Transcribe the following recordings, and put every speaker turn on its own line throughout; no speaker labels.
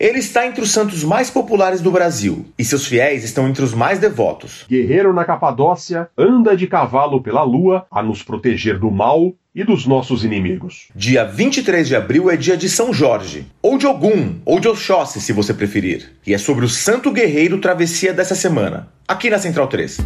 Ele está entre os santos mais populares do Brasil e seus fiéis estão entre os mais devotos.
Guerreiro na Capadócia, anda de cavalo pela lua a nos proteger do mal e dos nossos inimigos.
Dia 23 de abril é dia de São Jorge, ou de Ogum, ou de Oxóssi, se você preferir. E é sobre o santo guerreiro travessia dessa semana, aqui na Central 3.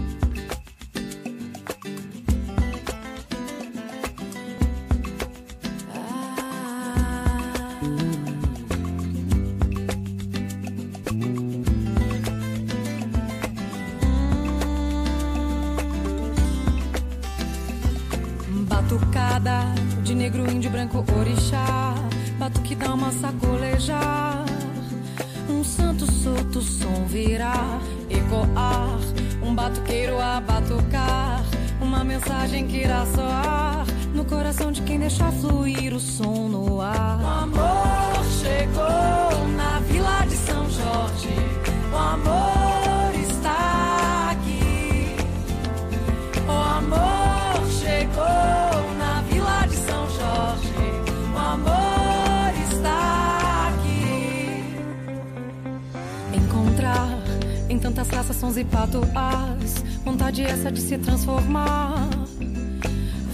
Vontade essa de se transformar.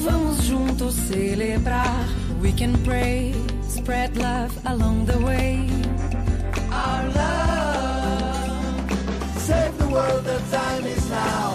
Vamos juntos celebrar. We can pray, spread love along the way. Our love, save the world, the time is now.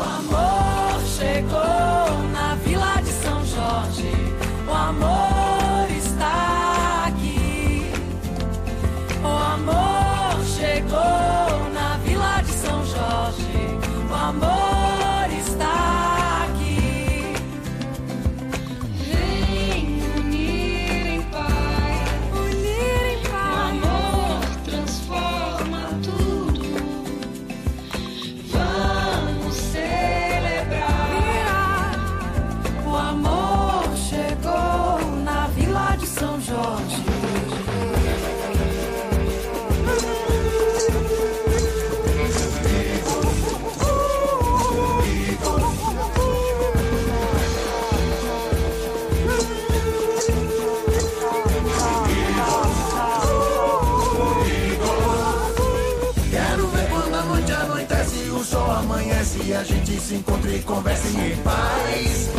Se encontra e conversa em paz.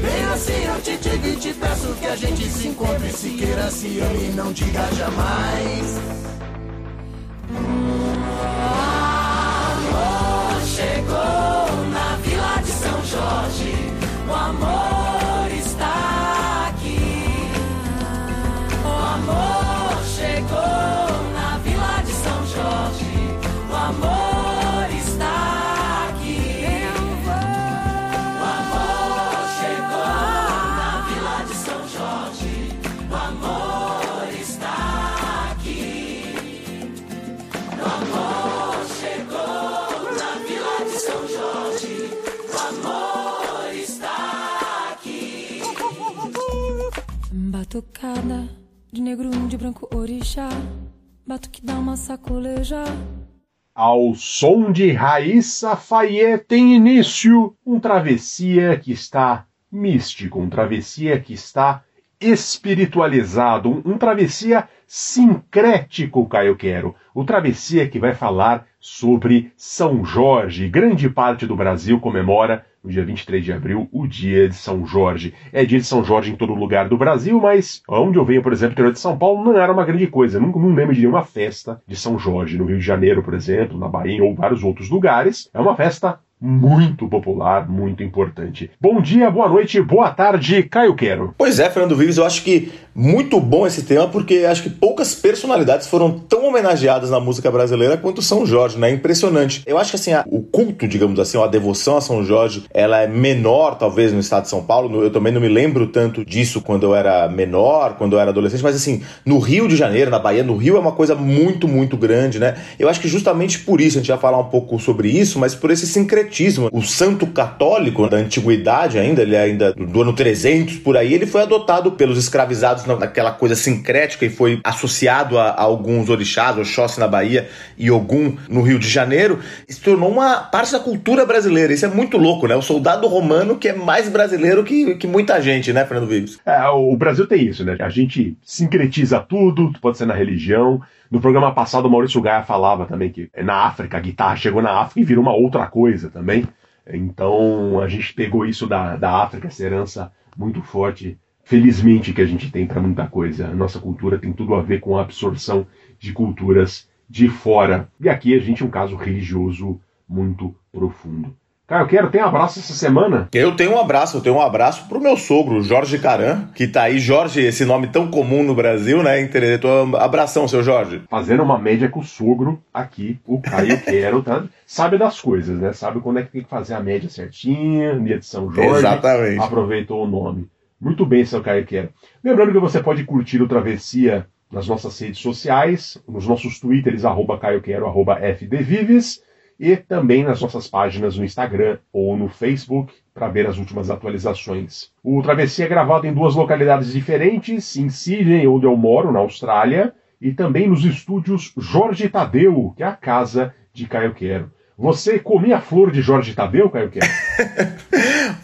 Bem assim eu te digo e te peço que a gente se encontre, se queira, se ame e não diga jamais.
amor chegou na vila de São Jorge. O amor índio, branco, orixá. Batuque dá uma sacoleja.
Ao som de Raíssa Fayet tem início um travessia que está místico, um travessia que está espiritualizado, um, um travessia sincrético, Caio Quero. O travessia que vai falar sobre São Jorge. Grande parte do Brasil comemora no dia 23 de abril o dia de São Jorge. É dia de São Jorge em todo lugar do Brasil, mas onde eu venho, por exemplo, interior de São Paulo, não era uma grande coisa. Nunca não lembro de nenhuma festa de São Jorge. No Rio de Janeiro, por exemplo, na Bahia ou vários outros lugares. É uma festa muito popular, muito importante. Bom dia, boa noite, boa tarde, Caio Quero.
Pois é, Fernando Vives, eu acho que Muito bom esse tema, porque acho que poucas personalidades foram tão homenageadas na música brasileira quanto São Jorge, né? Impressionante. Eu acho que assim, a, o culto, digamos assim, a devoção a São Jorge, ela é menor, talvez, no estado de São Paulo. Eu também não me lembro tanto disso quando eu era menor, quando eu era adolescente, mas assim, no Rio de Janeiro, na Bahia, no Rio é uma coisa muito, muito grande, né? Eu acho que justamente por isso, a gente vai falar um pouco sobre isso, mas por esse sincretismo. O santo católico da antiguidade ainda, ele é ainda do ano 300 por aí, ele foi adotado pelos escravizados naquela coisa sincrética e foi associado a, a alguns orixás, Oxóssi na Bahia e Ogum no Rio de Janeiro, se tornou uma parte da cultura brasileira. Isso é muito louco, né? O soldado romano que é mais brasileiro que, que muita gente, né, Fernando Vives?
É, o Brasil tem isso, né? A gente sincretiza tudo, pode ser na religião. No programa passado, o Maurício Gaia falava também que na África, a guitarra chegou na África e virou uma outra coisa também. Então a gente pegou isso da, da África, essa herança muito forte felizmente que a gente tem para muita coisa. A nossa cultura tem tudo a ver com a absorção de culturas de fora. E aqui a gente é um caso religioso muito profundo. Cara, eu quero ter um abraço essa semana.
Eu tenho um abraço, eu tenho um abraço pro meu sogro, Jorge Caran, que tá aí. Jorge, esse nome tão comum no Brasil, né? Então, abração, seu Jorge.
Fazendo uma média com o sogro aqui, o Caio Quero, tá? Sabe das coisas, né? Sabe quando é que tem que fazer a média certinha, dia de São Jorge.
Exatamente.
Aproveitou o nome. Muito bem, seu Caio Quero. Lembrando que você pode curtir o Travessia nas nossas redes sociais, nos nossos twitters, arroba Caio Quero, arroba FDVives e também nas nossas páginas no Instagram ou no Facebook para ver as últimas atualizações. O Travessia é gravado em duas localidades diferentes, em Sydney, onde eu moro, na Austrália, e também nos estúdios Jorge Tadeu, que é a casa de Caio Quero. Você comia flor de Jorge Tadeu, Caio Quero?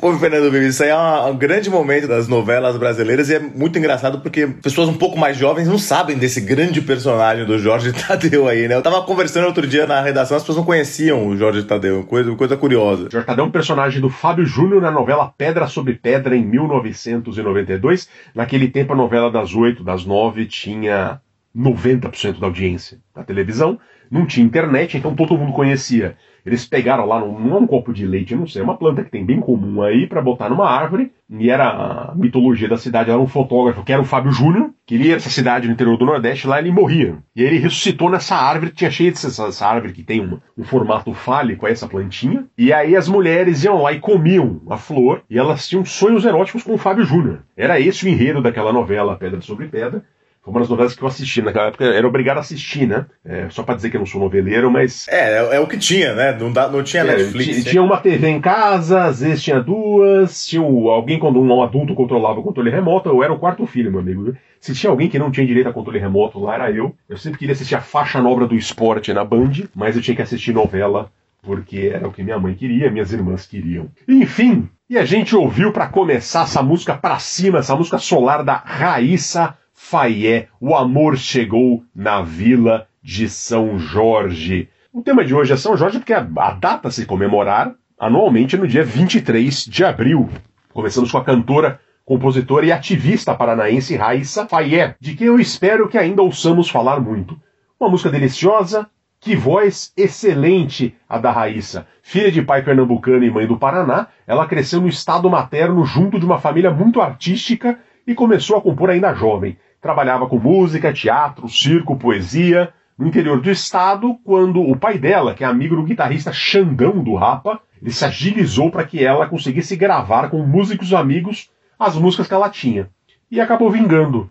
Pô, Fernando Bibi, isso aí é um grande momento das novelas brasileiras e é muito engraçado porque pessoas um pouco mais jovens não sabem desse grande personagem do Jorge Tadeu aí, né? Eu tava conversando outro dia na redação, as pessoas não conheciam o Jorge Tadeu, coisa, coisa curiosa.
Jorge Tadeu é um personagem do Fábio Júnior na novela Pedra sobre Pedra em 1992. Naquele tempo a novela das oito, das nove tinha 90% da audiência da televisão não tinha internet, então todo mundo conhecia. Eles pegaram lá, num, é um copo de leite, não sei, é uma planta que tem bem comum aí, para botar numa árvore, e era a mitologia da cidade, era um fotógrafo, que era o Fábio Júnior, que ele ia essa cidade no interior do Nordeste, lá ele morria. E aí ele ressuscitou nessa árvore, tinha cheio dessa essa árvore que tem um, um formato fálico, essa plantinha, e aí as mulheres iam lá e comiam a flor, e elas tinham sonhos eróticos com o Fábio Júnior. Era esse o enredo daquela novela Pedra sobre Pedra, foi uma das novelas que eu assisti. Naquela época era obrigado a assistir, né? É, só pra dizer que eu não sou noveleiro, mas.
É, é, é o que tinha, né? Não, dá, não tinha é, Netflix.
Tinha uma TV em casa, às vezes tinha duas. Tinha alguém quando um adulto controlava o controle remoto. Eu era o quarto filho, meu amigo. Se tinha alguém que não tinha direito a controle remoto, lá era eu. Eu sempre queria assistir a faixa nova do esporte na Band, mas eu tinha que assistir novela porque era o que minha mãe queria, minhas irmãs queriam. Enfim, e a gente ouviu para começar essa música pra cima, essa música solar da Raíssa Fayet, o amor chegou na vila de São Jorge. O tema de hoje é São Jorge porque a, data a se comemorar anualmente é no dia 23 de abril. Começamos com a cantora, compositora e ativista paranaense Raíssa Fayet, de quem eu espero que ainda ouçamos falar muito. Uma música deliciosa, que voz excelente a da Raíssa. Filha de pai pernambucano e mãe do Paraná, ela cresceu no estado materno junto de uma família muito artística e começou a compor ainda jovem. Trabalhava com música, teatro, circo, poesia, no interior do estado, quando o pai dela, que é amigo do guitarrista Xandão do Rapa, ele se agilizou para que ela conseguisse gravar com músicos amigos as músicas que ela tinha. E acabou vingando.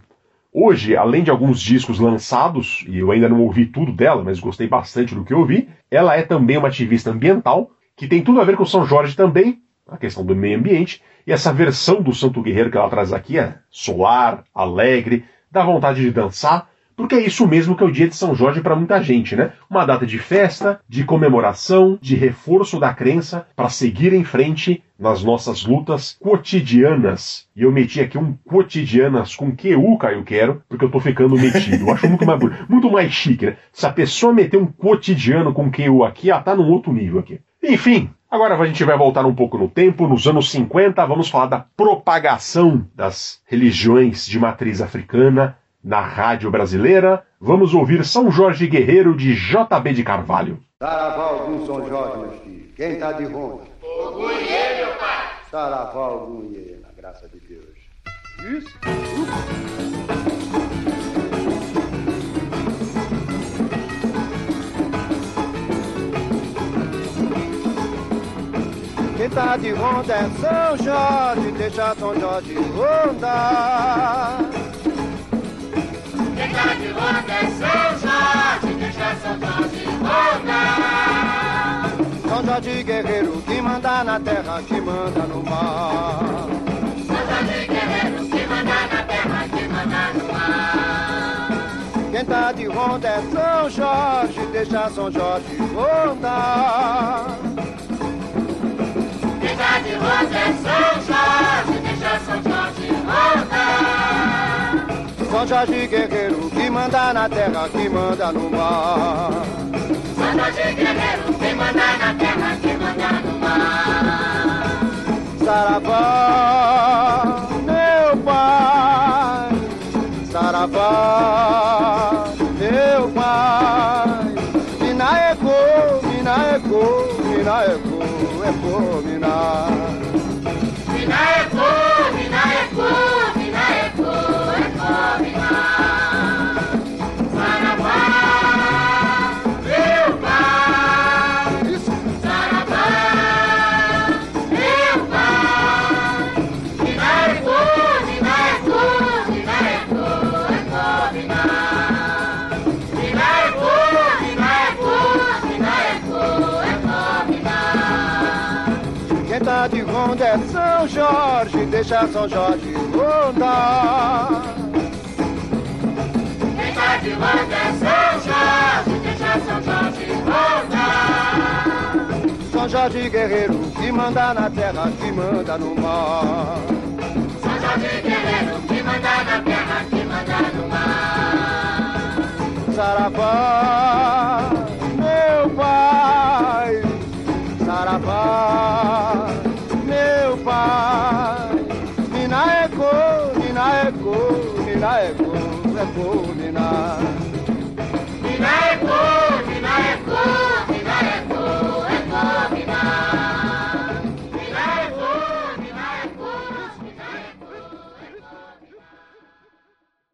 Hoje, além de alguns discos lançados, e eu ainda não ouvi tudo dela, mas gostei bastante do que ouvi, ela é também uma ativista ambiental, que tem tudo a ver com São Jorge também, a questão do meio ambiente, e essa versão do Santo Guerreiro que ela traz aqui é solar, alegre, dá vontade de dançar, porque é isso mesmo que é o dia de São Jorge para muita gente, né? Uma data de festa, de comemoração, de reforço da crença para seguir em frente nas nossas lutas cotidianas. E eu meti aqui um cotidianas com QU, Caio Quero, porque eu tô ficando metido. Eu acho muito mais muito mais chique, né? Se a pessoa meter um cotidiano com QU aqui, ela tá num outro nível aqui. Enfim, Agora a gente vai voltar um pouco no tempo, nos anos 50, vamos falar da propagação das religiões de matriz africana na rádio brasileira. Vamos ouvir São Jorge Guerreiro de JB de Carvalho.
Saravá algum São Jorge, meus filhos. Quem tá de ronda?
O Gunhê, meu pai.
Saravá algum na graça de Deus. Isso. Tá de ronda é São Jorge, deixa São Jorge rondar.
Quem tá de ronda é São Jorge, deixa São Jorge rondar.
São Jorge guerreiro que manda na terra, que manda no mar.
São Jorge guerreiro que manda na terra, que manda no mar.
Quem tá de ronda é São Jorge, deixa São Jorge rondar.
Quem tá de ronda é São Jorge, deixa São Jorge rondar.
São Jorge guerreiro que manda na terra, que manda no mar.
São Jorge guerreiro que manda na terra, que manda no mar.
Saravá, meu pai, Saravá, meu pai. Mina eco, mina eco, mina eco, eco, mina. Jorge, deixa São Jorge rondar.
Quem tá de ronda é São Jorge, deixa São Jorge rondar.
São Jorge guerreiro que manda na terra, que manda no mar.
São Jorge guerreiro que manda na terra, que manda no mar.
Saravá, meu pai, Saravá, pai. Mina eco, mina eco, mina eco, eco,
eco, mina eco.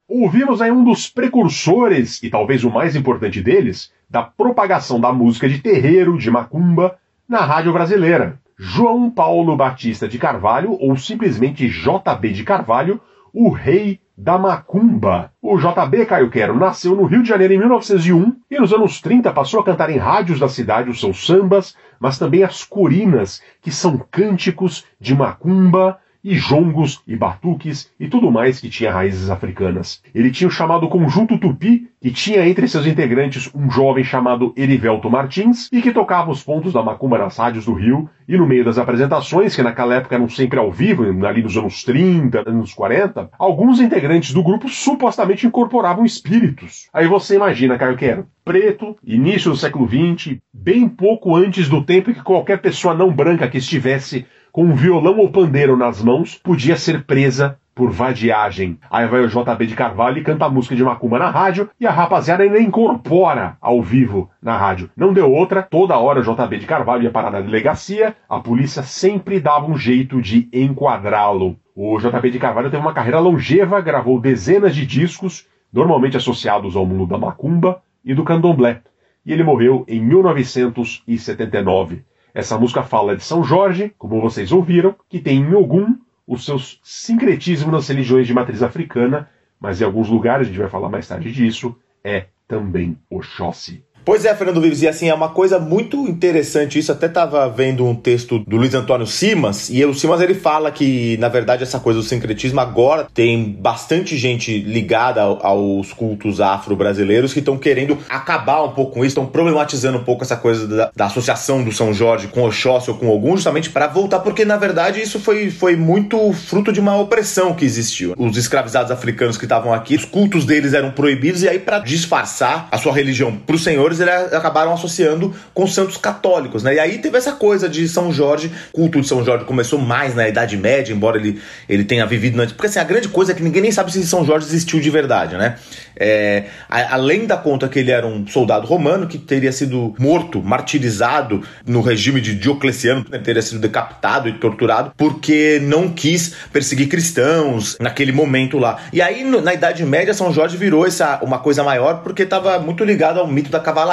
Ouvimos aí um dos precursores, e talvez o mais importante deles, da propagação da música de terreiro, de macumba, na rádio brasileira. João Paulo Batista de Carvalho, ou simplesmente JB de Carvalho, o rei da macumba. O JB Caio Quero nasceu no Rio de Janeiro em 1901 e nos anos 30 passou a cantar em rádios da cidade os seus sambas, mas também as corinas, que são cânticos de macumba, e jongos e batuques e tudo mais que tinha raízes africanas. Ele tinha o chamado Conjunto Tupi, que tinha entre seus integrantes um jovem chamado Erivelto Martins e que tocava os pontos da macumba nas rádios do Rio e no meio das apresentações, que naquela época eram sempre ao vivo, ali nos anos 30, anos 40, alguns integrantes do grupo supostamente incorporavam espíritos. Aí você imagina, Caio Quero, preto, início do século XX, bem pouco antes do tempo em que qualquer pessoa não branca que estivesse com um violão ou pandeiro nas mãos, podia ser presa por vadiagem. Aí vai o JB de Carvalho e canta a música de Macumba na rádio e a rapaziada ainda incorpora ao vivo na rádio. Não deu outra, toda hora o JB de Carvalho ia parar na delegacia, a polícia sempre dava um jeito de enquadrá-lo. O JB de Carvalho teve uma carreira longeva, gravou dezenas de discos, normalmente associados ao mundo da Macumba e do Candomblé. E ele morreu em 1979. Essa música fala de São Jorge, como vocês ouviram, que tem em Ogum os seus sincretismos nas religiões de matriz africana, mas em alguns lugares, a gente vai falar mais tarde disso, é também Oxóssi.
Pois é, Fernando Vives, e assim, é uma coisa muito interessante isso. Até estava vendo um texto do Luiz Antônio Simas, e o Simas ele fala que, na verdade, essa coisa do sincretismo agora tem bastante gente ligada aos cultos afro-brasileiros que estão querendo acabar um pouco com isso, estão problematizando um pouco essa coisa da, da associação do São Jorge com Oxóssi ou com Ogum, justamente para voltar, porque, na verdade, isso foi, foi muito fruto de uma opressão que existiu. Os escravizados africanos que estavam aqui, os cultos deles eram proibidos, e aí, para disfarçar a sua religião para os senhores, eles acabaram associando com santos católicos, né? E aí teve essa coisa de São Jorge, culto de São Jorge começou mais na Idade Média, embora ele, ele tenha vivido antes. Porque assim, a grande coisa é que ninguém nem sabe se São Jorge existiu de verdade, né? É, a, além da conta que ele era um soldado romano que teria sido morto, martirizado no regime de Diocleciano, né? teria sido decapitado e torturado porque não quis perseguir cristãos naquele momento lá. E aí, no, na Idade Média, São Jorge virou essa, uma coisa maior porque estava muito ligado ao mito da cavalaria,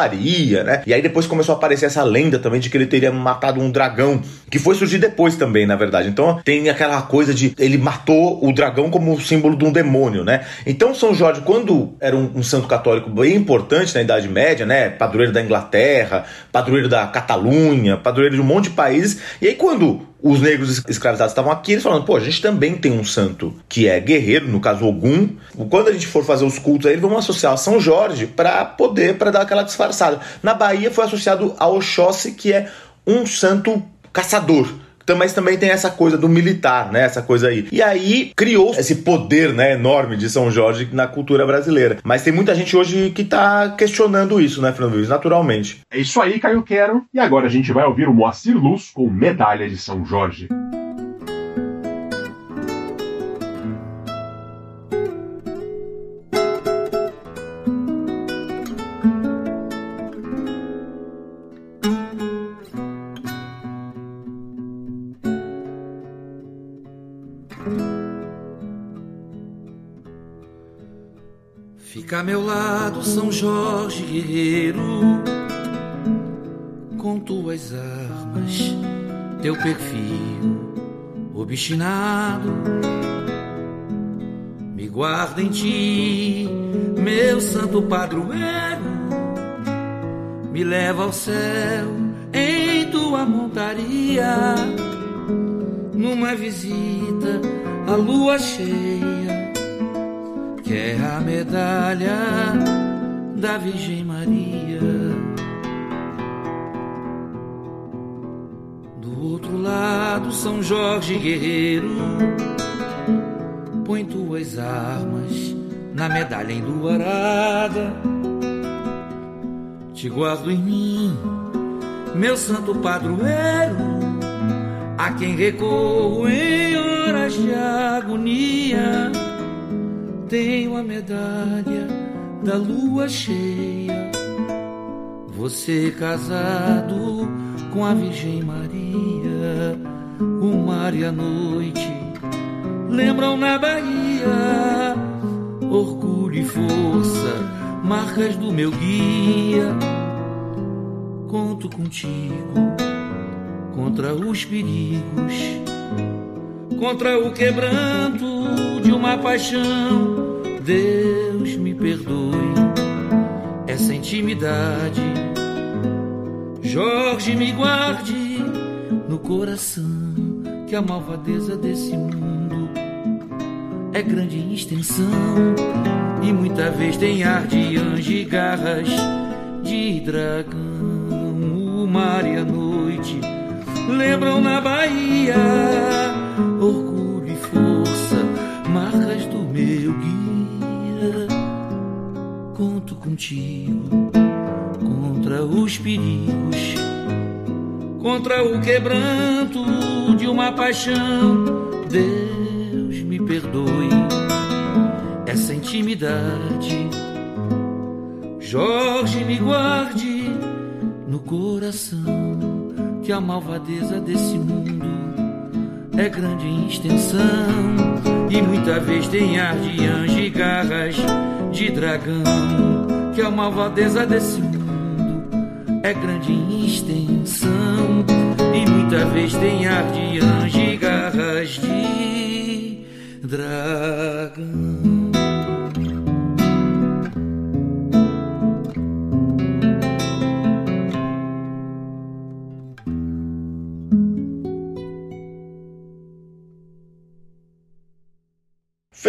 né? E aí depois começou a aparecer essa lenda também de que ele teria matado um dragão, que foi surgir depois também, na verdade. Então tem aquela coisa de ele matou o dragão como símbolo de um demônio, né? Então São Jorge, quando era um, um santo católico bem importante na Idade Média, né? Padroeiro da Inglaterra, padroeiro da Catalunha, padroeiro de um monte de países. E aí quando os negros escravizados estavam aqui, eles falando, pô, a gente também tem um santo que é guerreiro, no caso Ogum. Quando a gente for fazer os cultos aí, vamos associar São Jorge para poder, para dar aquela disfarçada. Na Bahia foi associado a Oxóssi, que é um santo caçador. Então, mas também tem essa coisa do militar, né? Essa coisa aí. E aí criou esse poder, né, enorme de São Jorge na cultura brasileira. Mas tem muita gente hoje que tá questionando isso, né, Fernando Luiz? Naturalmente.
É isso aí, Caio Quero. E agora a gente vai ouvir o Moacir Luz com Medalha de São Jorge.
Fica a meu lado, São Jorge guerreiro, com tuas armas, teu perfil obstinado. Me guarda em ti, meu santo padroeiro, me leva ao céu em tua montaria, numa visita à lua cheia quer a medalha da Virgem Maria. Do outro lado, São Jorge Guerreiro, põe tuas armas na medalha enluarada. Te guardo em mim, meu santo padroeiro, a quem recorro em horas de agonia tenho a medalha da lua cheia. Você casado com a Virgem Maria, o mar e a noite lembram na Bahia. Orgulho e força, marcas do meu guia. Conto contigo contra os perigos, contra o quebranto de uma paixão Deus me perdoe essa intimidade. Jorge me guarde no coração que a malvadeza desse mundo é grande em extensão e muita vez tem ar de anjo e garras de dragão. O mar e a noite lembram na Bahia orgulho contigo contra os perigos, contra o quebranto de uma paixão. Deus me perdoe essa intimidade. Jorge me guarde no coração que a malvadeza desse mundo é grande em extensão e muita vez tem ar de anjo e garras de dragão, que a malvadeza desse mundo é grande em extensão e muita vez tem ar de anjo e garras de dragão.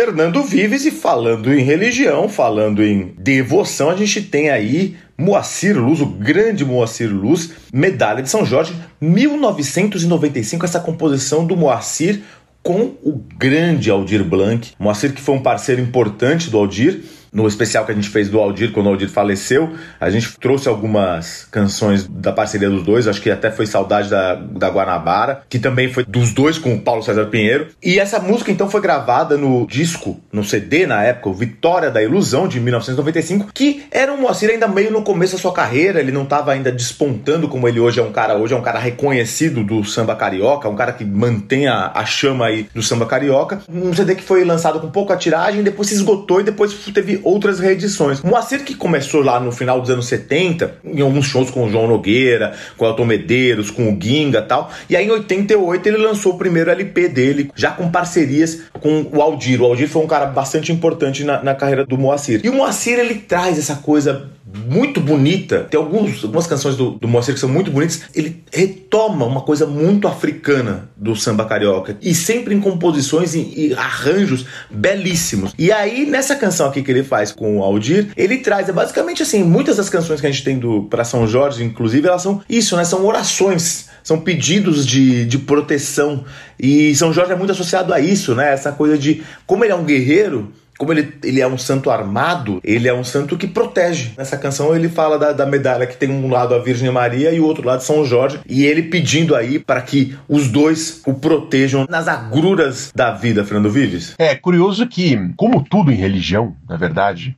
Fernando Vives e falando em religião, falando em devoção, a gente tem aí Moacir Luz, o grande Moacir Luz, medalha de São Jorge, 1995, essa composição do Moacir com o grande Aldir Blanc. Moacir que foi um parceiro importante do Aldir, no especial que a gente fez do Aldir, quando o Aldir faleceu, a gente trouxe algumas canções da parceria dos dois, acho que até foi Saudade da, da Guanabara, que também foi dos dois com o Paulo César Pinheiro. E essa música então foi gravada no disco, no CD na época, o Vitória da Ilusão, de 1995, que era um Moacir ainda meio no começo da sua carreira, ele não estava ainda despontando como ele hoje é um cara, hoje é um cara reconhecido do samba carioca, um cara que mantém a, a chama aí do samba carioca. Um CD que foi lançado com pouca tiragem, depois se esgotou e depois teve outras reedições. Moacir que começou lá no final dos anos 70, em alguns shows com o João Nogueira, com o Elton Medeiros, com o Ginga tal. E aí em 88 ele lançou o primeiro LP dele, já com parcerias com o Aldir. O Aldir foi um cara bastante importante na, na carreira do Moacir. E o Moacir ele traz essa coisa muito bonita. Tem alguns, algumas canções do, do Moacir que são muito bonitas. Ele retoma uma coisa muito africana do samba carioca e sempre em composições e, e, arranjos belíssimos. E aí, nessa canção aqui que ele faz com o Aldir, ele traz, é basicamente assim, muitas das canções que a gente tem do para São Jorge, inclusive, elas são isso, né? São orações, são pedidos de, de proteção. E São Jorge é muito associado a isso, né? Essa coisa de como ele é um guerreiro como ele, ele é um santo armado, ele é um santo que protege. Nessa canção ele fala da, da medalha que tem um lado a Virgem Maria e o outro lado São Jorge, e ele pedindo aí para que os dois o protejam nas agruras da vida, Fernando Vives.
É curioso que, como tudo em religião, na verdade,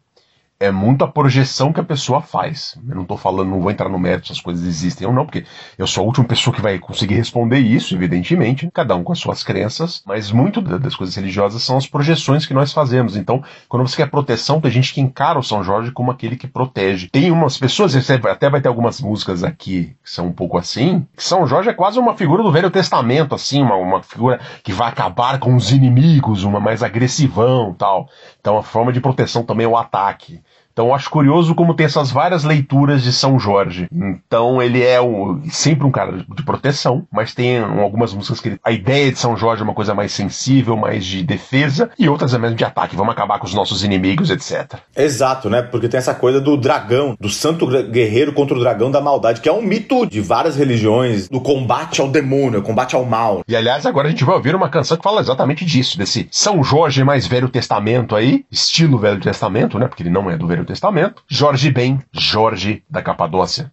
é muito a projeção que a pessoa faz. Eu não estou falando, não vou entrar no mérito se as coisas existem ou não, porque eu sou a última pessoa que vai conseguir responder isso, evidentemente, cada um com as suas crenças, mas muito das coisas religiosas são as projeções que nós fazemos. Então, quando você quer proteção, tem gente que encara o São Jorge como aquele que protege. Tem umas pessoas, até vai ter algumas músicas aqui que são um pouco assim, que São Jorge é quase uma figura do Velho Testamento, assim, uma, uma figura que vai acabar com os inimigos, uma mais agressivão tal. Então, a forma de proteção também é o ataque. Então eu acho curioso como tem essas várias leituras de São Jorge. Então ele é o, sempre um cara de proteção, mas tem algumas músicas que ele, a ideia de São Jorge é uma coisa mais sensível, mais de defesa, e outras é mesmo de ataque, vamos acabar com os nossos inimigos, etc.
Exato, né? Porque tem essa coisa do dragão, do santo guerreiro contra o dragão da maldade, que é um mito de várias religiões, do combate ao demônio, combate ao mal.
E aliás, agora a gente vai ouvir uma canção que fala exatamente disso, desse São Jorge mais Velho Testamento aí, estilo Velho Testamento, né? Porque ele não é do Velho Testamento, Jorge Ben, Jorge da Capadócia.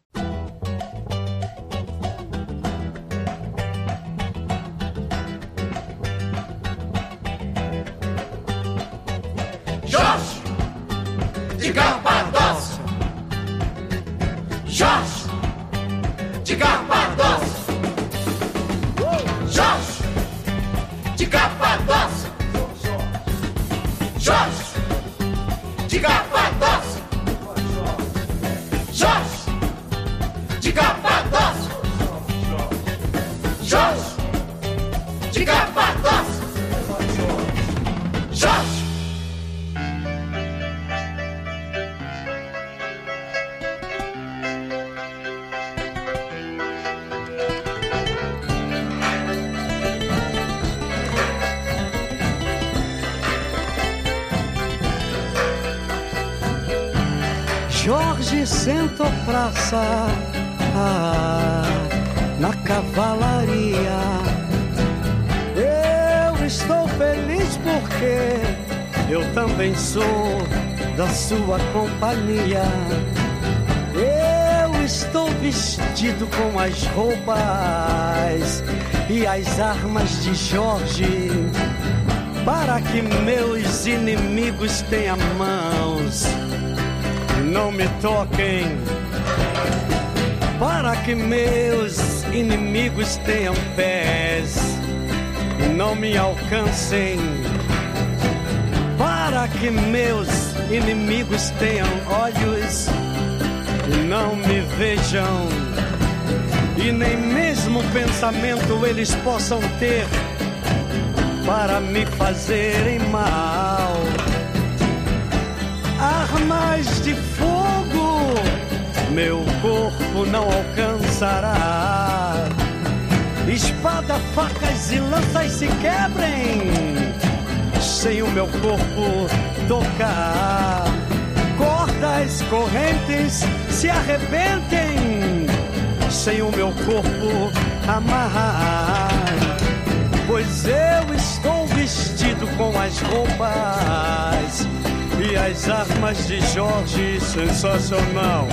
Jorge de Capadócia.
Sua companhia. Eu estou vestido com as roupas e as armas de Jorge para que meus inimigos tenham mãos. Não me toquem, para que meus inimigos tenham pés e não me alcancem, para que meus inimigos tenham olhos e não me vejam, e nem mesmo pensamento eles possam ter para me fazerem mal armas de fogo, meu corpo não alcançará. Espada, facas e lanças se quebrem, sem o meu corpo tocar. Cordas, correntes se arrebentem, sem o meu corpo amarrar. Pois eu estou vestido com as roupas
E as armas de Jorge, sensacional.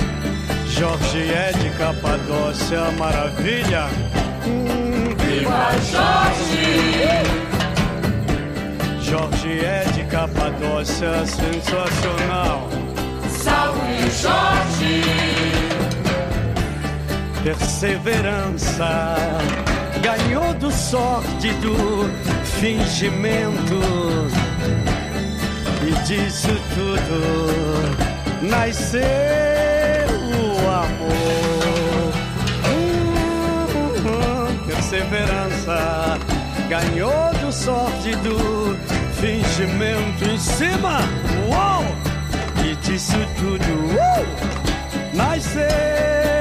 Jorge é de Capadócia, maravilha. Hum,
Viva Jorge!
Jorge é de Capadócia, sensacional.
Salve Jorge!
Perseverança ganhou do sórdido fingimento. E disso tudo nasceu o amor. Hum, perseverança ganhou do sórdido fingimento em cima. Uou! E disso tudo uh, nasceu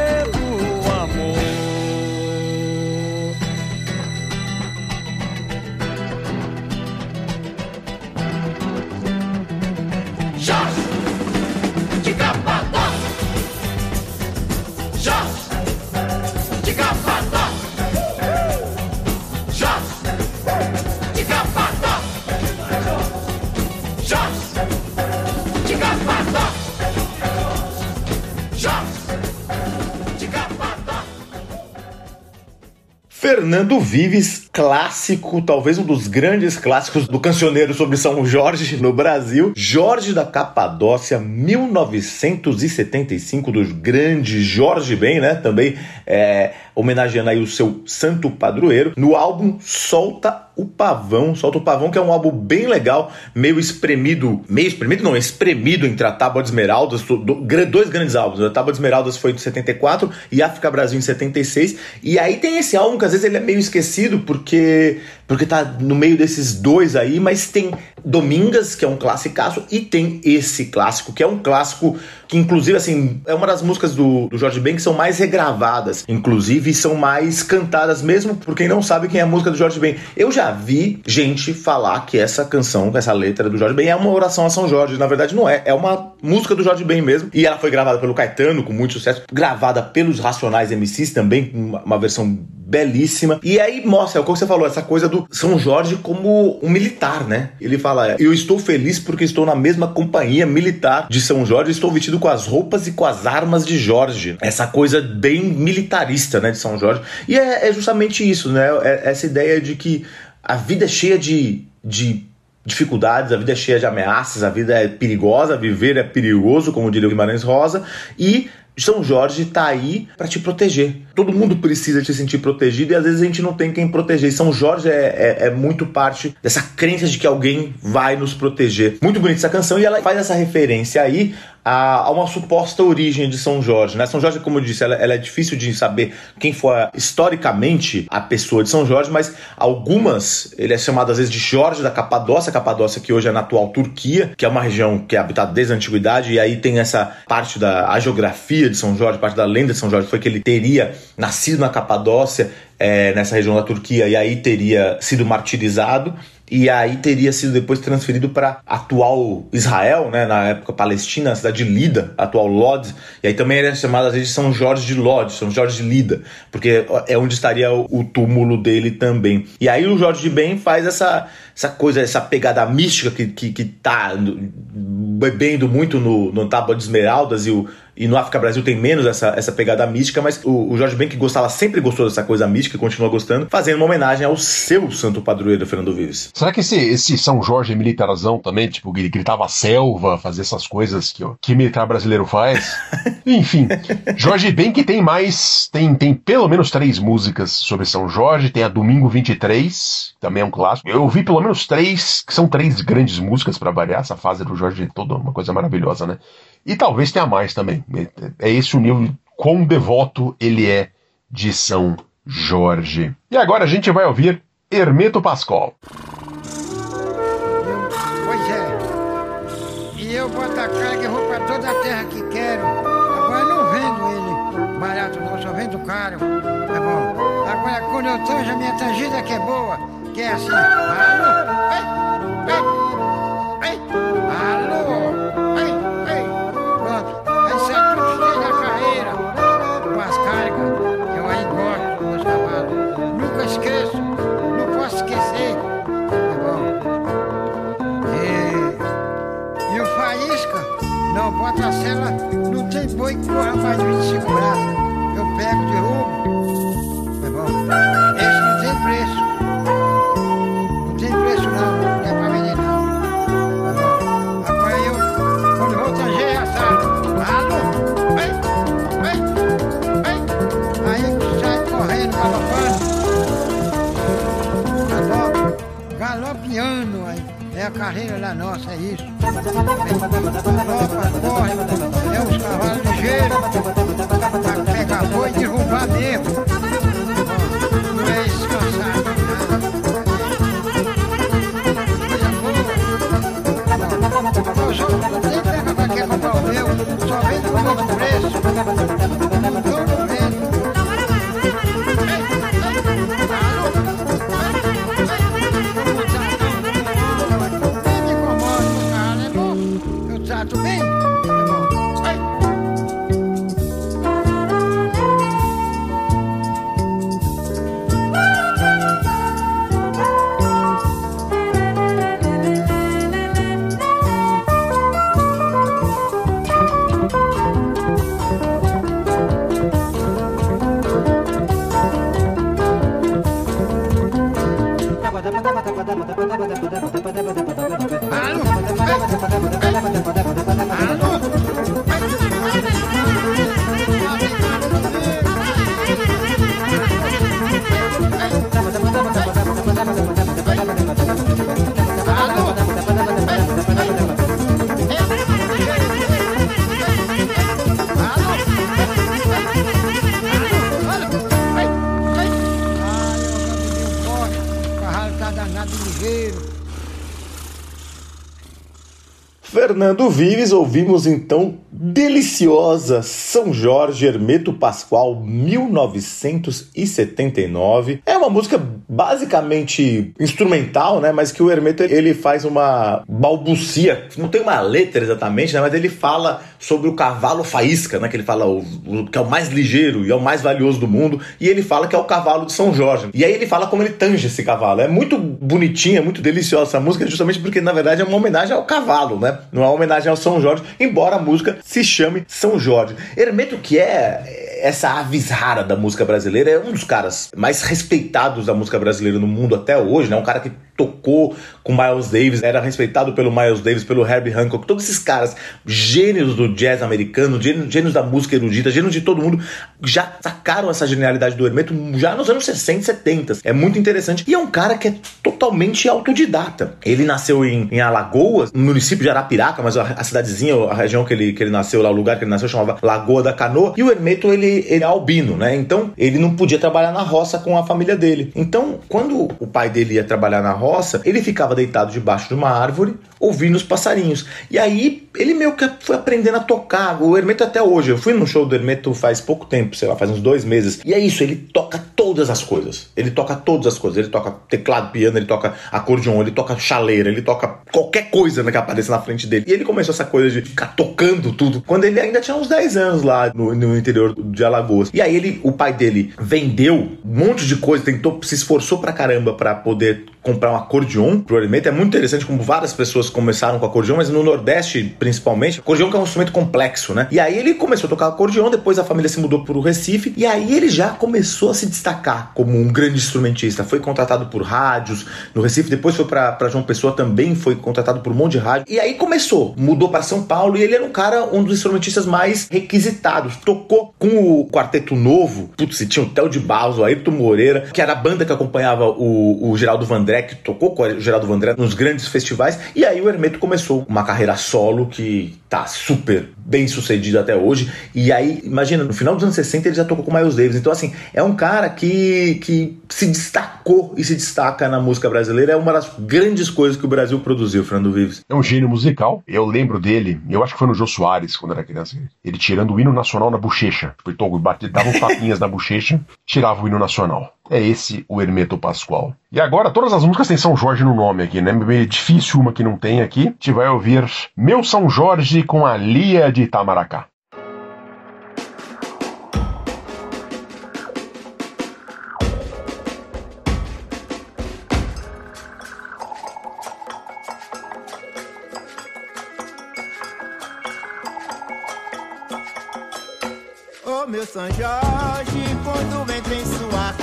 Fernando Vives, clássico, talvez um dos grandes clássicos do cancioneiro sobre São Jorge no Brasil. Jorge da Capadócia, 1975, dos grandes Jorge Ben, né? Também é, homenageando aí o seu santo padroeiro, no álbum Solta o Pavão. Solta o Pavão, que é um álbum bem legal, meio espremido, meio espremido não, espremido entre a Tábua de Esmeraldas, do- do- dois grandes álbuns. A Tábua de Esmeraldas foi de 74 e África Brasil em 76. E aí tem esse álbum que às vezes ele é meio esquecido porque porque tá no meio desses dois aí, mas tem Domingas, que é um classicaço, e tem esse clássico, que é um clássico que inclusive assim, é uma das músicas do, do Jorge Ben que são mais regravadas, inclusive são mais cantadas mesmo por quem não sabe quem é a música do Jorge Ben. Eu já vi gente falar que essa canção, essa letra do Jorge Ben é uma oração a São Jorge, na verdade não é, é uma música do Jorge Ben mesmo, e ela foi gravada pelo Caetano com muito sucesso, gravada pelos Racionais MCs também, uma, uma versão belíssima. E aí mostra, é o que você falou, essa coisa do São Jorge como um militar, né? Ele fala: Eu estou feliz porque estou na mesma companhia militar de São Jorge, estou vestido com as roupas e com as armas de Jorge. Essa coisa bem militarista, né, de São Jorge. E é, é justamente isso, né? É essa ideia de que a vida é cheia de. de dificuldades, a vida é cheia de ameaças, a vida é perigosa, viver é perigoso, como diria o Guimarães Rosa, e São Jorge tá aí para te proteger. Todo mundo precisa se sentir protegido e às vezes a gente não tem quem proteger. E São Jorge é, é, é muito parte dessa crença de que alguém vai nos proteger. Muito bonita essa canção e ela faz essa referência aí a, a uma suposta origem de São Jorge. Né? São Jorge, como eu disse, ela, ela é difícil de saber quem foi historicamente a pessoa de São Jorge, mas algumas, ele é chamado às vezes de Jorge da Capadócia, Capadócia que hoje é na atual Turquia, que é uma região que é habitada desde a antiguidade, e aí tem essa parte da geografia de São Jorge, parte da lenda de São Jorge foi que ele teria nascido na Capadócia, é, nessa região da Turquia, e aí teria sido martirizado e aí teria sido depois transferido para atual Israel, né, na época Palestina, a cidade de Lida, atual Lod, e aí também era chamado às vezes São Jorge de Lod, São Jorge de Lida, porque é onde estaria o, o túmulo dele também. E aí o Jorge de Ben faz essa, essa coisa, essa pegada mística que, que, que tá bebendo muito no, no Tábua de Esmeraldas e o e no África Brasil tem menos essa, essa pegada mística, mas o, o Jorge Ben que gostava, sempre gostou dessa coisa mística e continua gostando, fazendo uma homenagem ao seu santo padroeiro, Fernando Vives.
Será que esse, esse São Jorge é militarzão também? Tipo, ele gritava selva, fazer essas coisas que, ó, que militar brasileiro faz? Enfim, Jorge Ben que tem mais, tem, tem pelo menos três músicas sobre São Jorge, tem a Domingo 23, também é um clássico. Eu ouvi pelo menos três, que são três grandes músicas para variar, essa fase do Jorge toda uma coisa maravilhosa, né? E talvez tenha mais também. É esse o nível quão devoto ele é de São Jorge. E agora a gente vai ouvir Hermeto Pascoal.
Pois é. E eu boto a que eu vou pra toda a terra que quero. Agora não vendo ele barato não, só vendo caro. Tá bom. Agora quando eu tanjo a minha tangida que é boa, que é assim. Ei, ei, Matracela não tem boi que corra mais de 25 braços. Eu pego de roubo. É bom. A carreira da nossa, é isso. Galopa, corre. É os cavalos ligeiros. Pra pegar boi e derrubar mesmo. Tá danado ligeiro.
Fernando Vives, ouvimos então deliciosa São Jorge Hermeto Pascoal 1979. É uma música basicamente instrumental, né, mas que o Hermeto ele faz uma balbucia, não tem uma letra exatamente, né, mas ele fala sobre o cavalo faísca, né, que ele fala o, o- que é o mais ligeiro e é o mais valioso do mundo, e ele fala que é o cavalo de São Jorge. E aí ele fala como ele tange esse cavalo. É muito bonitinha, é muito deliciosa essa música, justamente porque na verdade é uma homenagem ao cavalo, né? Não é uma homenagem ao São Jorge, embora a música se chame São Jorge. Hermeto, que é essa avis rara da música brasileira, é um dos caras mais respeitados da música brasileira no mundo até hoje, né? Um cara que tocou com Miles Davis, era respeitado pelo Miles Davis, pelo Herbie Hancock, todos esses caras, gênios do jazz americano, gênios, da música erudita, gênios de todo mundo, já sacaram essa genialidade do Hermeto já nos anos 60 e 70. É muito interessante. E é um cara que é totalmente autodidata. Ele nasceu em, em Alagoas, no município de Arapiraca, mas a, a cidadezinha, a região que ele, que ele nasceu lá, o lugar que ele nasceu, chamava Lagoa da Canoa. E o Hermeto, ele, ele é albino, né? Então, ele não podia trabalhar na roça com a família dele. Então, quando o pai dele ia trabalhar na roça, ele ficava deitado debaixo de uma árvore, ouvindo os passarinhos. E aí, ele meio que foi aprendendo a tocar. O Hermeto até hoje. Eu fui num show do Hermeto faz pouco tempo, sei lá, faz uns dois meses. E é isso, ele toca todas as coisas. Ele toca todas as coisas. Ele toca teclado, piano, ele toca acordeon, ele toca chaleira, ele toca qualquer coisa né, que apareça na frente dele. E ele começou essa coisa de ficar tocando tudo quando ele ainda tinha uns 10 anos lá no, no interior de Alagoas. E aí ele, o pai dele vendeu um monte de coisa, tentou, se esforçou pra caramba pra poder comprar um acordeon pro Hermeto. É muito interessante como várias pessoas começaram com acordeon, mas no Nordeste principalmente, acordeon que é um instrumento complexo, né? E aí ele começou a tocar acordeon, depois a família se mudou pro Recife, e aí ele já começou a se destacar como um grande instrumentista. Foi contratado por rádios no Recife, depois foi pra João Pessoa, também foi contratado por um monte de rádio. E aí começou, mudou para São Paulo e ele era um cara, um dos instrumentistas mais requisitados. Tocou com o Quarteto Novo, putz, tinha o Theo de Barros, o Ayrton Moreira, que era a banda que acompanhava o, o Geraldo Vandré, que tocou com o Geraldo Vandré nos grandes festivais. E aí o Hermeto começou uma carreira solo que tá super bem sucedida até hoje. E aí, imagina, no final dos anos 60 ele já tocou com Miles Davis. Então, assim, é um cara que, que se destacou e se destaca na música brasileira. É uma das grandes coisas que o Brasil produziu, Fernando Vives.
É um gênio musical. Eu lembro dele, eu acho que foi no Jô Soares, quando era criança, ele tirando o hino nacional na bochecha. Bate- dava uns tapinhas na bochecha, tirava o hino nacional. É esse o Hermeto Pascoal. E agora, todas as músicas têm São Jorge no nome aqui, né? Meio difícil uma que não tem aqui. A gente vai ouvir Meu São Jorge com a Lia de Itamaracá.
Meu São Jorge, quando entro em sua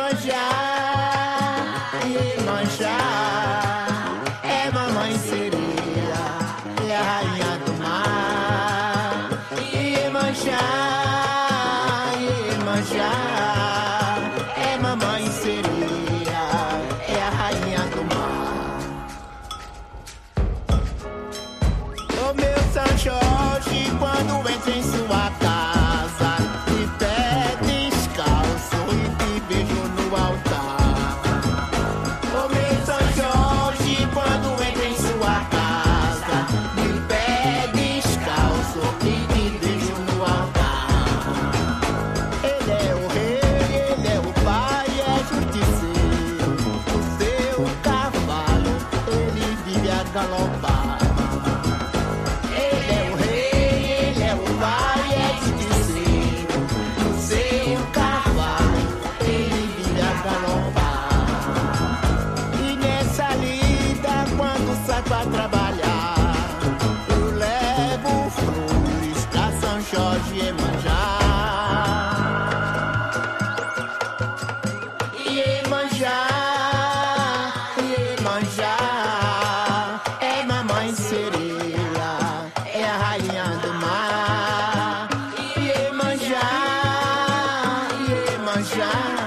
my job. sunshine.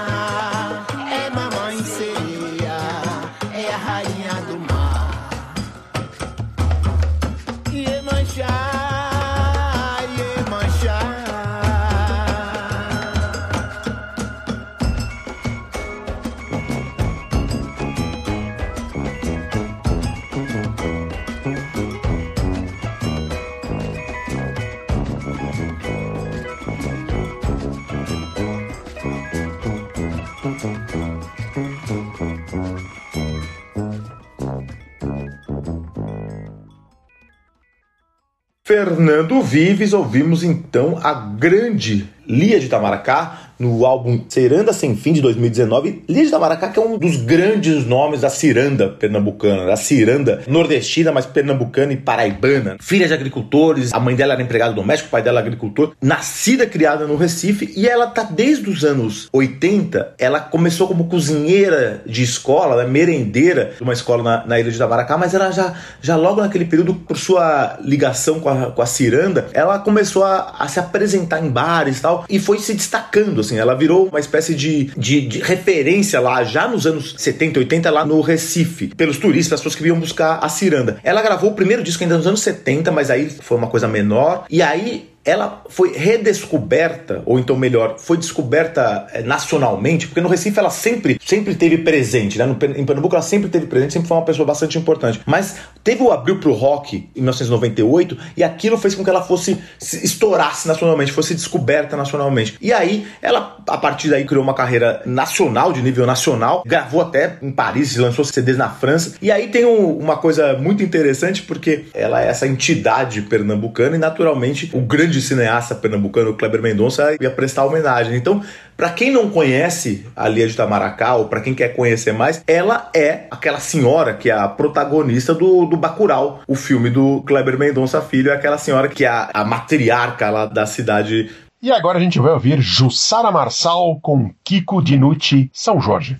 Fernando Vives, ouvimos então a grande Lia de Itamaracá no álbum Ciranda Sem Fim de 2019. Lia de Itamaracá que é um dos grandes nomes da ciranda pernambucana, da ciranda nordestina, mas pernambucana e paraibana. Filha de agricultores, a mãe dela era empregada doméstica, o pai dela era agricultor, nascida, criada no Recife e ela tá desde os anos 80, ela começou como cozinheira de escola, né, merendeira de uma escola na, na ilha de Itamaracá, mas ela já, já logo naquele período, por sua ligação com a, com a ciranda, ela começou a, a se apresentar em bares e tal, e foi se destacando, assim, ela virou uma espécie de, de, de referência lá, já nos anos 70, 80, lá no Recife, pelos turistas, as pessoas que vinham buscar a ciranda. Ela gravou o primeiro disco ainda nos anos 70, mas aí foi uma coisa menor, e aí ela foi redescoberta, ou então melhor, foi descoberta eh, nacionalmente, porque no Recife ela sempre, sempre teve presente, né? No, em Pernambuco ela sempre teve presente, sempre foi uma pessoa bastante importante. Mas teve o Abril pro Rock em 1998 e aquilo fez com que ela fosse se estourasse nacionalmente, fosse descoberta nacionalmente. E aí ela, a partir daí, criou uma carreira nacional, de nível nacional, gravou até em Paris, lançou CDs na França. E aí tem um, uma coisa muito interessante, porque ela é essa entidade pernambucana e naturalmente o grande cineasta pernambucano Kleber Mendonça ia prestar homenagem. Então, para quem não conhece a Lia de Tamaracá, ou para quem quer conhecer mais, ela é aquela senhora que é a protagonista do, do Bacurau, o filme do Kleber Mendonça Filho, é aquela senhora que é a, a matriarca lá da cidade.
E agora a gente vai ouvir Jussara Marçal com Kiko Dinucci, São Jorge.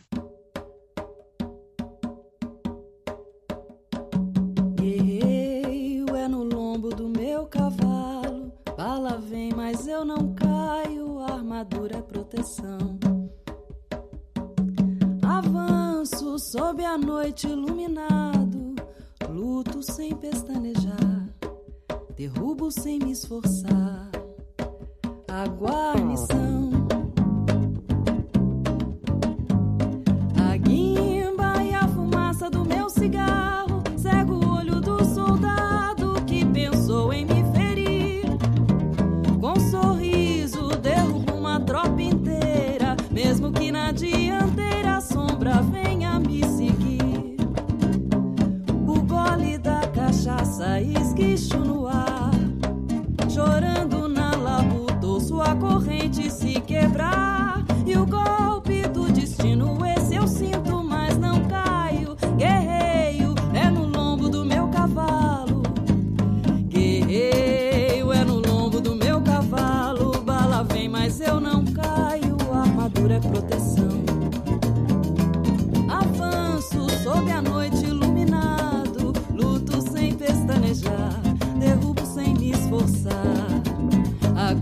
Derrubo sem me esforçar. A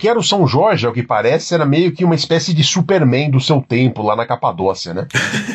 Ah, eu quero São Jorge, ao que parece, era meio que uma espécie de Superman do seu tempo lá na Capadócia, né?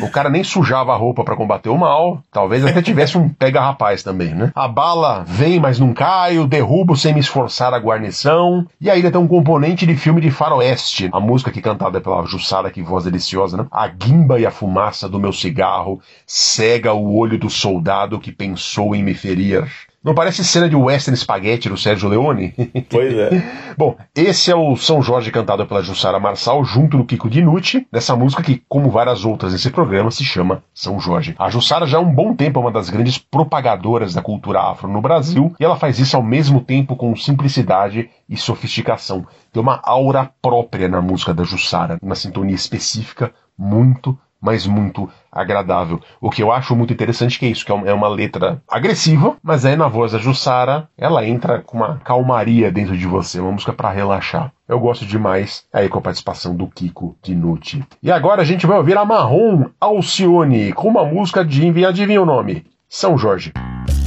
O cara nem sujava a roupa pra combater o mal, talvez até tivesse um pega-rapaz também, né? A bala vem, mas não caio, derrubo sem me esforçar a guarnição, e ainda tem um componente de filme de faroeste, a música aqui cantada pela Jussara, que voz deliciosa, né? A guimba e a fumaça do meu cigarro cega o olho do soldado que pensou em me ferir. Não parece cena de western spaghetti do Sérgio Leone?
Pois é.
Bom, esse é o São Jorge cantado pela Jussara Marçal junto do Kiko Dinucci, nessa música que, como várias outras nesse programa, se chama São Jorge. A Jussara já há um bom tempo é uma das grandes propagadoras da cultura afro no Brasil, e ela faz isso ao mesmo tempo com simplicidade e sofisticação. Tem uma aura própria na música da Jussara, uma sintonia específica muito mas muito agradável. O que eu acho muito interessante que é isso, que é é uma letra agressiva, mas aí na voz da Jussara, ela entra com uma calmaria dentro de você, uma música para relaxar. Eu gosto demais, aí com a participação do Kiko Dinucci. E agora a gente vai ouvir a Marrom Alcione, com uma música de, adivinha o nome? São Jorge.
Quando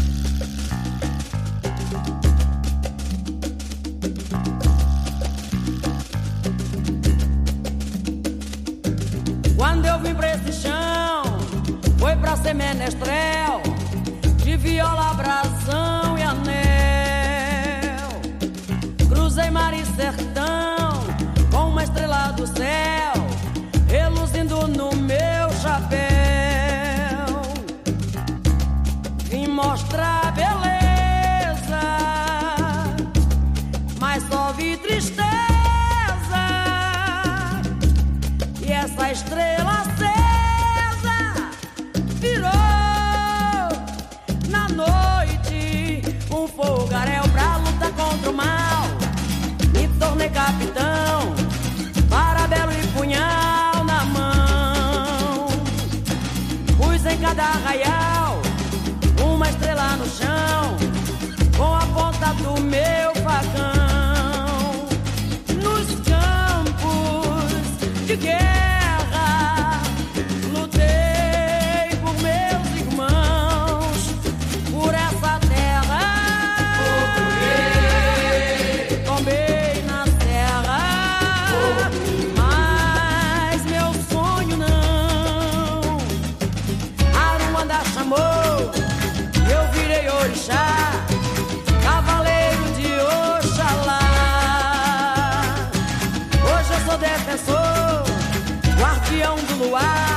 pra esse chão, foi pra ser menestrel, de viola, brasão e anel. Cruzei mar e sertão, com uma estrela do céu, reluzindo no meu chapéu. Vim mostrar beleza, meu
out.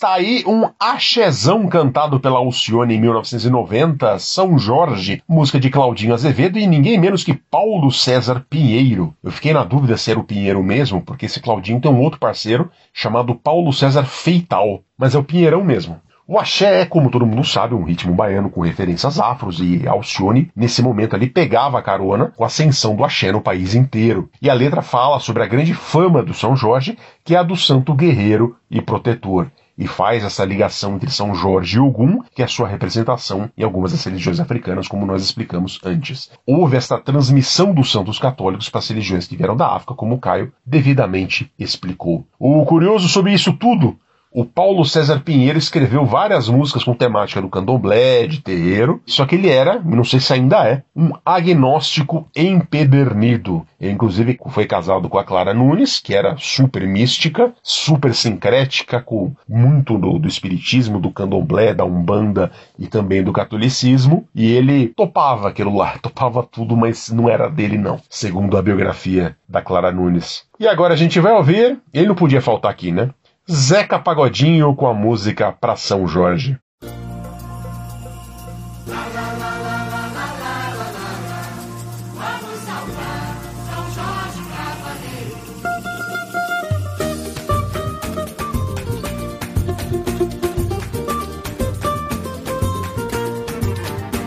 Está aí um axezão cantado pela Alcione em 1990, São Jorge, música de Claudinho Azevedo e ninguém menos que Paulo César Pinheiro. Eu fiquei na dúvida se era o Pinheiro mesmo, porque esse Claudinho tem um outro parceiro chamado Paulo César Feital, mas é o Pinheirão mesmo. O axé é, como todo mundo sabe, um ritmo baiano com referências afros e Alcione, nesse momento ali, pegava a carona com a ascensão do axé no país inteiro. E a letra fala sobre a grande fama do São Jorge, que é a do santo guerreiro e protetor. E faz essa ligação entre São Jorge e Ogum, que é a sua representação em algumas das religiões africanas, como nós explicamos antes. Houve esta transmissão dos santos católicos para as religiões que vieram da África, como o Caio devidamente explicou. O curioso sobre isso tudo o Paulo César Pinheiro escreveu várias músicas com temática do candomblé, de terreiro, só que ele era, não sei se ainda é, um agnóstico empedernido. Ele, inclusive, foi casado com a Clara Nunes, que era super mística, super sincrética, com muito do, do espiritismo, do candomblé, da umbanda e também do catolicismo, e ele topava aquilo lá, topava tudo, mas não era dele não, segundo a biografia da Clara Nunes. E agora a gente vai ouvir, ele não podia faltar aqui, né? Zeca Pagodinho com a música Pra São Jorge.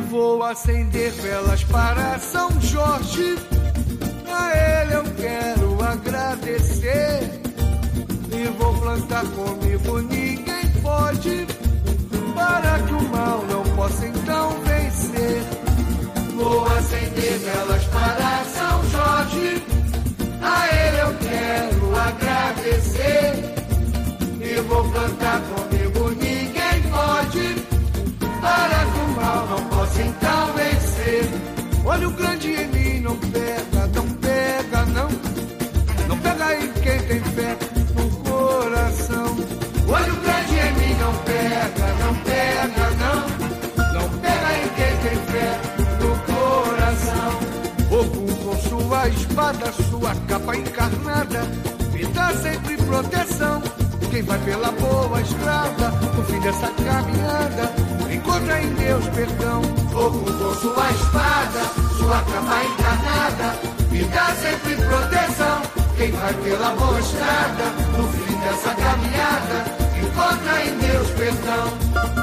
Vou acender velas para São Jorge. Plantar comigo, ninguém pode. Para que o mal não possa então vencer. Vou acender velas para São Jorge. A ele eu quero agradecer. E vou plantar comigo, ninguém pode. Para que o mal não possa então vencer. Olha o grande em mim, não pega, não pega, não. Não pega em quem tem fé capa encarnada, me dá sempre proteção. Quem vai pela boa estrada, no fim dessa caminhada, encontra em Deus perdão. Com sua espada, sua capa encarnada, me dá sempre proteção. Quem vai pela boa estrada, no fim dessa caminhada, encontra em Deus perdão.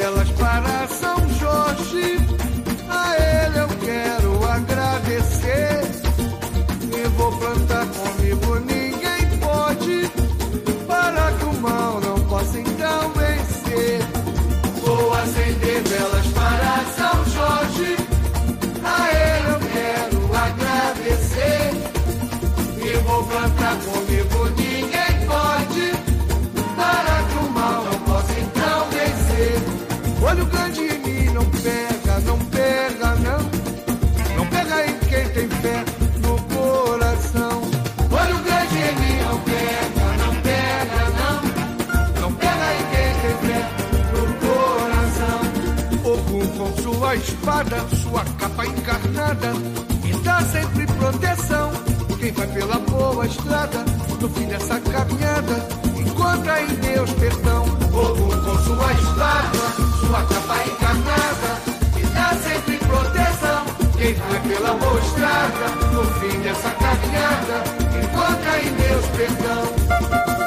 Acender espada, sua capa encarnada, e dá sempre proteção. Quem vai pela boa estrada, no fim dessa caminhada, encontra em Deus perdão. Ogum com sua espada, sua capa encarnada, e dá sempre proteção. Quem vai pela boa estrada, no fim dessa caminhada, encontra em Deus perdão.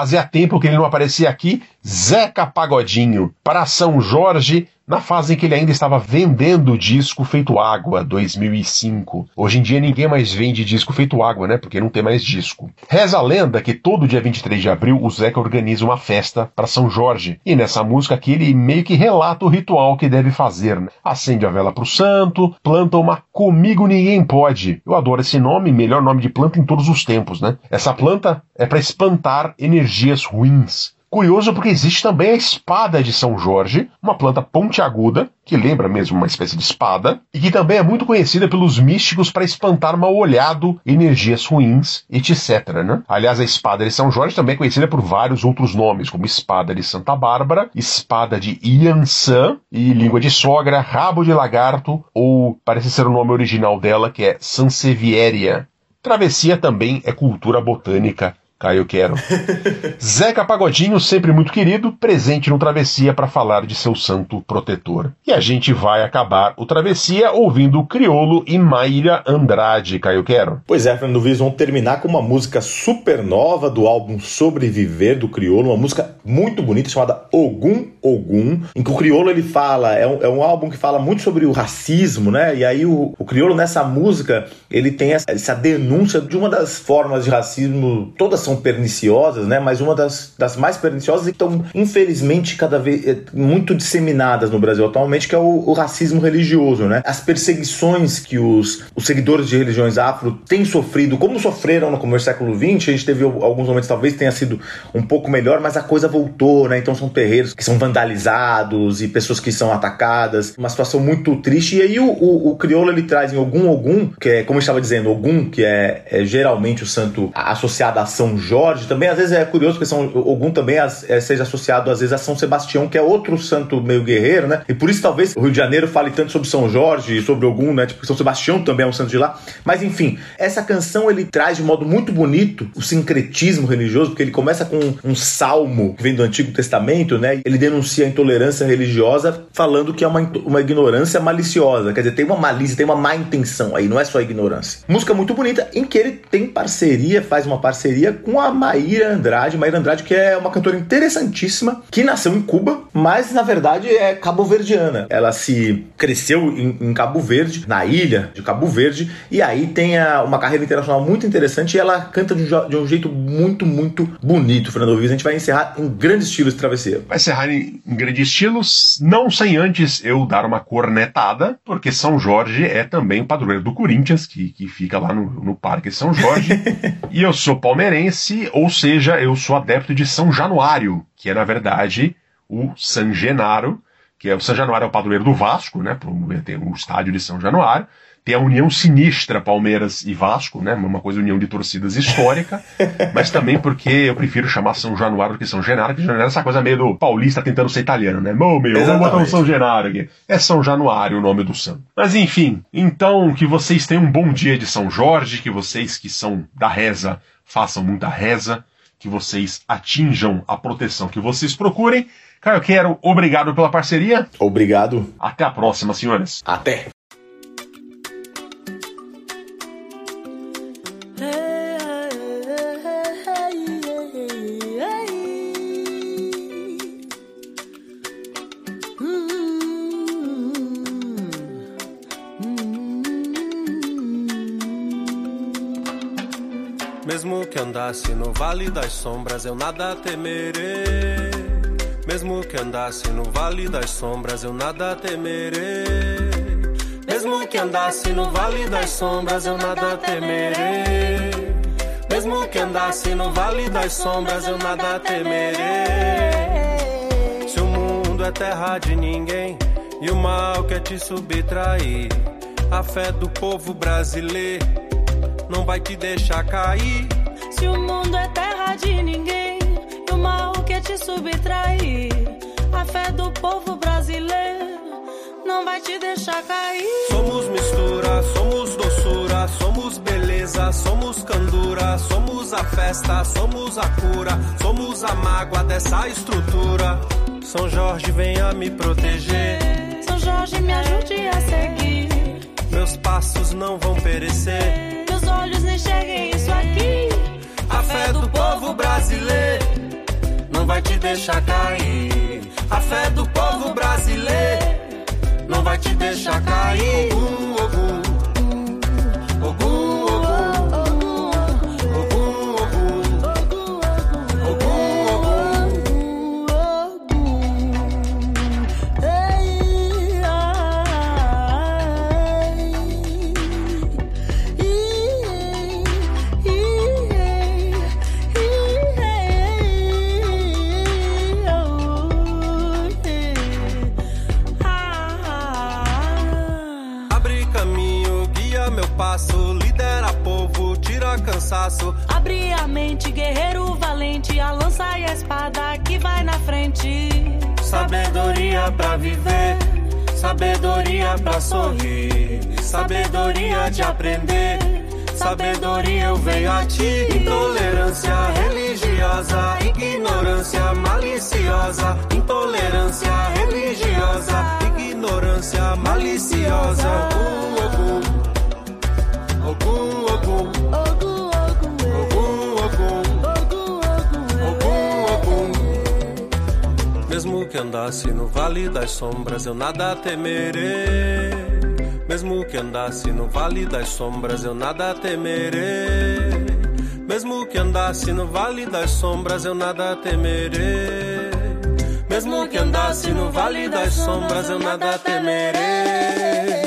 Fazia tempo que ele não aparecia aqui. Zeca Pagodinho, para São Jorge, na fase em que ele ainda estava vendendo disco feito água, 2005. Hoje em dia ninguém mais vende disco feito água, né? Porque não tem mais disco. Reza a lenda que todo dia 23 de abril o Zeca organiza uma festa para São Jorge. E nessa música aqui ele meio que relata o ritual que deve fazer, né? Acende a vela pro santo, planta uma Comigo Ninguém Pode. Eu adoro esse nome, melhor nome de planta em todos os tempos, né? Essa planta é para espantar energias ruins. Curioso porque existe também a espada de São Jorge, uma planta pontiaguda, que lembra mesmo uma espécie de espada, e que também é muito conhecida pelos místicos para espantar mal-olhado, energias ruins, etc. Né? Aliás, a espada de São Jorge também é conhecida por vários outros nomes, como espada de Santa Bárbara, espada de Iansã, e língua de sogra, rabo de lagarto, ou parece ser o nome original dela, que é Sansevieria. Travessia também é cultura botânica Caio Quero. Zeca Pagodinho, sempre muito querido, presente no Travessia para falar de seu santo protetor. E a gente vai acabar o Travessia ouvindo Criolo e Maíra Andrade, Caio Quero.
Pois é, Fernando Viz, vamos terminar com uma música super nova do álbum Sobreviver do Criolo, uma música muito bonita chamada Ogum Ogum, em que o Criolo ele fala, é um, é um álbum que fala muito sobre o racismo, né? E aí o, o Criolo nessa música, ele tem essa, essa denúncia de uma das formas de racismo, todas são perniciosas, né? Mas uma das, das mais perniciosas e que estão, infelizmente, cada vez é, muito disseminadas no Brasil atualmente, que é o, o, racismo religioso, né? As perseguições que os, os seguidores de religiões afro têm sofrido, como sofreram no começo do século XX, a gente teve alguns momentos, talvez tenha sido um pouco melhor, mas a coisa voltou, né? Então são terreiros que são vandalizados e pessoas que são atacadas, uma situação muito triste. E aí o, o, o crioulo ele traz em Ogum Ogum, que é, como eu estava dizendo, Ogum, que é, é geralmente o santo associado a São Jorge, também às vezes é curioso que São Ogum também é, seja associado às vezes a São Sebastião, que é outro santo meio guerreiro, né? E por isso talvez o Rio de Janeiro fale tanto sobre São Jorge e sobre Ogum, né? Tipo, São Sebastião também é um santo de lá. Mas enfim, essa canção ele traz de modo muito bonito o sincretismo religioso, porque ele começa com um salmo que vem do Antigo Testamento, né? Ele denuncia a intolerância religiosa, falando que é uma, uma ignorância maliciosa. Quer dizer, tem uma malícia, tem uma má intenção aí, não é só ignorância. Música muito bonita, em que ele tem parceria, faz uma parceria com a Maíra Andrade. Maíra Andrade, que é uma cantora interessantíssima, que nasceu em Cuba, mas na verdade é cabo-verdiana. Ela se cresceu em, em, Cabo Verde, na ilha de Cabo Verde, e aí tem a, uma carreira internacional muito interessante e ela canta de um, de um jeito muito, muito bonito, Fernando Vives. A gente vai encerrar em grande estilo esse travesseiro.
Vai encerrar em, em grande estilo, não sem antes eu dar uma cornetada, porque São Jorge é também o padroeiro do Corinthians, que, que fica lá no, no Parque São Jorge. e eu sou palmeirense, ou seja, eu sou adepto de São Januário, que é na verdade o San Genaro, que é o São Januário é o padroeiro do Vasco, né? Tem o estádio de São Januário. Tem a união sinistra Palmeiras e Vasco, né? Uma coisa união de torcidas histórica, mas também porque eu prefiro chamar São Januário do que São Genaro, que São Genaro é essa coisa meio do paulista tentando ser italiano, né? Meu, meu, vamos botar um São Genaro aqui. É São Januário o nome do santo. Mas enfim, então que vocês tenham um bom dia de São Jorge, que vocês que são da reza façam muita reza, que vocês atinjam a proteção que vocês procurem. Caio Quero, obrigado pela parceria.
Obrigado.
Até a próxima, senhores.
Até.
Mesmo que andasse no vale das sombras, eu nada temerei. Mesmo que andasse no vale das sombras, eu nada temerei. Mesmo que andasse no vale das sombras, eu nada temerei. Mesmo que andasse no vale das sombras, eu nada temerei. Se o mundo é terra de ninguém e o mal quer te subtrair, a fé do povo brasileiro não vai te deixar cair.
Se o mundo é terra de ninguém e o mal quer te subtrair, a fé do povo brasileiro não vai te deixar cair.
Somos mistura, somos doçura, somos beleza, somos candura, somos a festa, somos a cura, somos a mágoa dessa estrutura. São Jorge, venha me proteger.
São Jorge, me ajude a seguir.
Meus passos não vão perecer.
Olhos não enxerguem isso aqui.
A fé do povo brasileiro não vai te deixar cair. A fé do povo brasileiro não vai te deixar cair. Ogum. Passo, lidera povo, tira cansaço.
Abre a mente, guerreiro valente, a lança e a espada que vai na frente.
Sabedoria pra viver, sabedoria pra sorrir, sabedoria de aprender. Sabedoria eu venho a ti, intolerância religiosa, ignorância maliciosa, intolerância religiosa, ignorância maliciosa. Ogum, que andasse no vale das sombras, eu nada temerei. Mesmo que andasse no vale das sombras, eu nada temerei. Mesmo que andasse no vale das sombras, eu nada temerei. Mesmo que andasse no vale das sombras, eu nada temerei.